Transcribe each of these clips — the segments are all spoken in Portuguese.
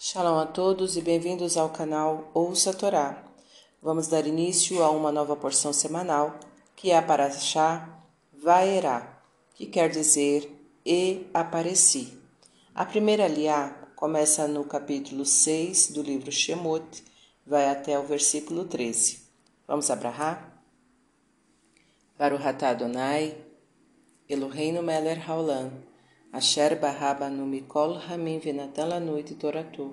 Shalom a todos e bem-vindos ao canal Ouça a Torá. Vamos dar início a uma nova porção semanal, que é a Parashá Vaerá, que quer dizer E Apareci. A primeira liá começa no capítulo 6 do livro Shemot, vai até o versículo 13. Vamos abrahar? Baruch atah Adonai, Eloheinu melech haolam, Asher barrabanu mikol ramin venatan et toratu.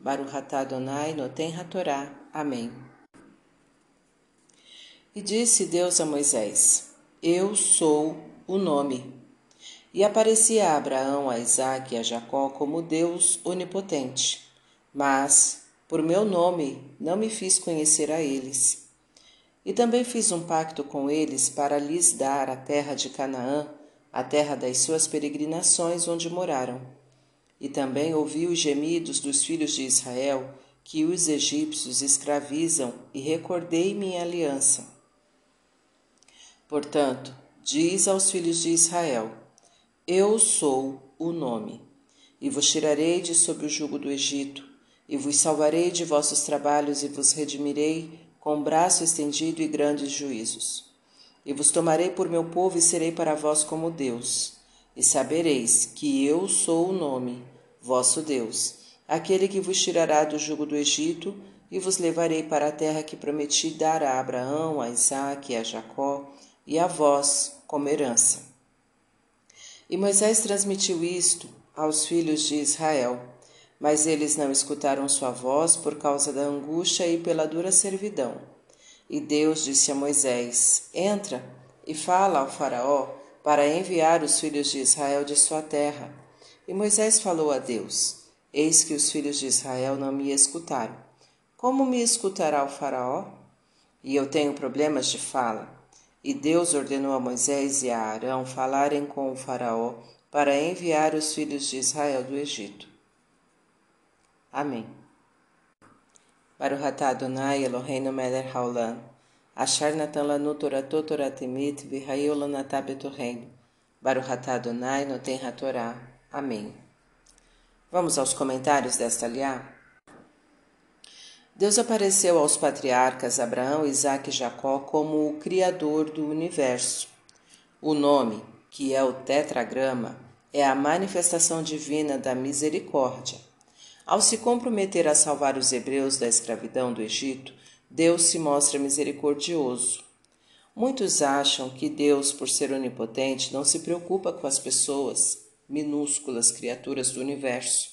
Baruch atah Adonai noten hatorá. Amém. E disse Deus a Moisés, Eu sou o nome. E aparecia a Abraão, a Isaque e a Jacó como Deus onipotente. Mas, por meu nome, não me fiz conhecer a eles. E também fiz um pacto com eles para lhes dar a terra de Canaã, a terra das suas peregrinações onde moraram. E também ouvi os gemidos dos filhos de Israel, que os egípcios escravizam, e recordei minha aliança. Portanto, diz aos filhos de Israel: Eu sou o nome, e vos tirarei de sob o jugo do Egito, e vos salvarei de vossos trabalhos, e vos redimirei com braço estendido e grandes juízos. E vos tomarei por meu povo e serei para vós como Deus. E sabereis que eu sou o nome, vosso Deus, aquele que vos tirará do jugo do Egito, e vos levarei para a terra que prometi dar a Abraão, a Isaque e a Jacó, e a vós como herança. E Moisés transmitiu isto aos filhos de Israel, mas eles não escutaram sua voz por causa da angústia e pela dura servidão. E Deus disse a Moisés: Entra e fala ao Faraó para enviar os filhos de Israel de sua terra. E Moisés falou a Deus: Eis que os filhos de Israel não me escutaram. Como me escutará o Faraó? E eu tenho problemas de fala. E Deus ordenou a Moisés e a Arão falarem com o Faraó para enviar os filhos de Israel do Egito. Amém. Baruch Adonai Eloheinu melech haolam, asher natan lanu toratot toratemit v'hayu lanatah betorreino. Baruch Adonai noten hatorá. Amém. Vamos aos comentários desta liá? Deus apareceu aos patriarcas Abraão, Isaque e Jacó como o Criador do universo. O nome, que é o tetragrama, é a manifestação divina da misericórdia. Ao se comprometer a salvar os hebreus da escravidão do Egito, Deus se mostra misericordioso. Muitos acham que Deus, por ser onipotente, não se preocupa com as pessoas, minúsculas criaturas do universo.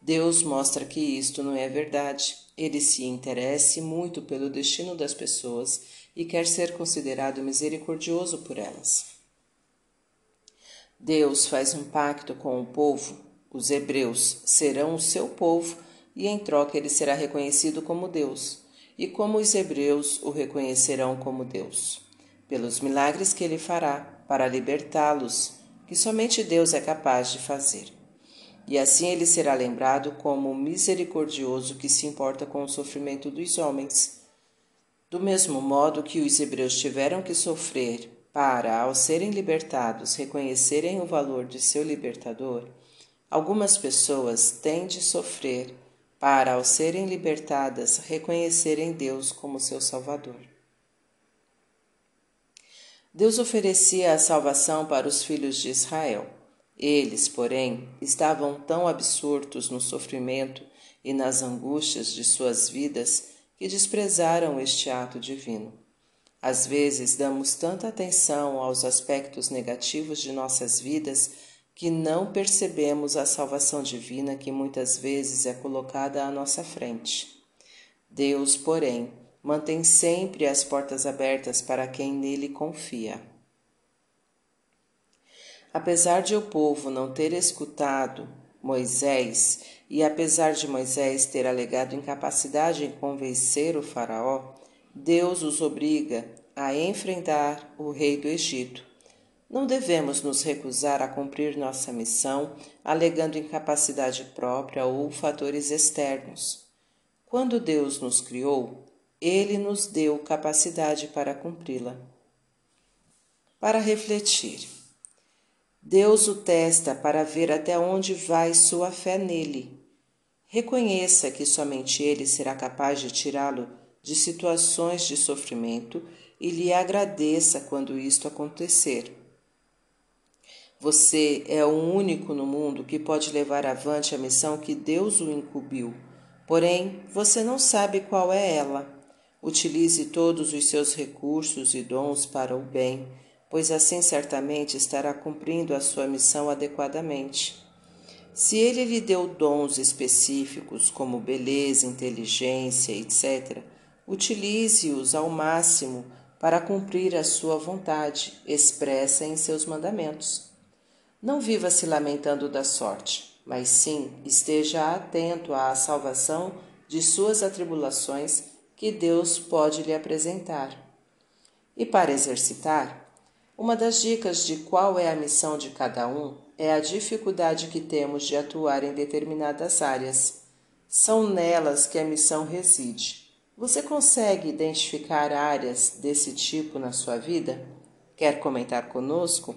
Deus mostra que isto não é verdade. Ele se interessa muito pelo destino das pessoas e quer ser considerado misericordioso por elas. Deus faz um pacto com o povo os hebreus serão o seu povo e em troca ele será reconhecido como Deus, e como os hebreus o reconhecerão como Deus, pelos milagres que ele fará para libertá-los, que somente Deus é capaz de fazer. E assim ele será lembrado como o misericordioso que se importa com o sofrimento dos homens. Do mesmo modo que os hebreus tiveram que sofrer para, ao serem libertados, reconhecerem o valor de seu libertador, Algumas pessoas têm de sofrer para, ao serem libertadas, reconhecerem Deus como seu Salvador. Deus oferecia a salvação para os filhos de Israel. Eles, porém, estavam tão absortos no sofrimento e nas angústias de suas vidas que desprezaram este ato divino. Às vezes damos tanta atenção aos aspectos negativos de nossas vidas que não percebemos a salvação divina que muitas vezes é colocada à nossa frente. Deus, porém, mantém sempre as portas abertas para quem nele confia. Apesar de o povo não ter escutado Moisés e apesar de Moisés ter alegado incapacidade em convencer o Faraó, Deus os obriga a enfrentar o rei do Egito não devemos nos recusar a cumprir nossa missão alegando incapacidade própria ou fatores externos. Quando Deus nos criou, Ele nos deu capacidade para cumpri-la. Para refletir, Deus o testa para ver até onde vai sua fé nele. Reconheça que somente Ele será capaz de tirá-lo de situações de sofrimento e lhe agradeça quando isto acontecer. Você é o único no mundo que pode levar avante a missão que Deus o incumbiu. Porém, você não sabe qual é ela. Utilize todos os seus recursos e dons para o bem, pois assim certamente estará cumprindo a sua missão adequadamente. Se ele lhe deu dons específicos, como beleza, inteligência, etc., utilize-os ao máximo para cumprir a sua vontade expressa em seus mandamentos. Não viva se lamentando da sorte, mas sim esteja atento à salvação de suas atribulações que Deus pode lhe apresentar. E para exercitar, uma das dicas de qual é a missão de cada um é a dificuldade que temos de atuar em determinadas áreas. São nelas que a missão reside. Você consegue identificar áreas desse tipo na sua vida? Quer comentar conosco?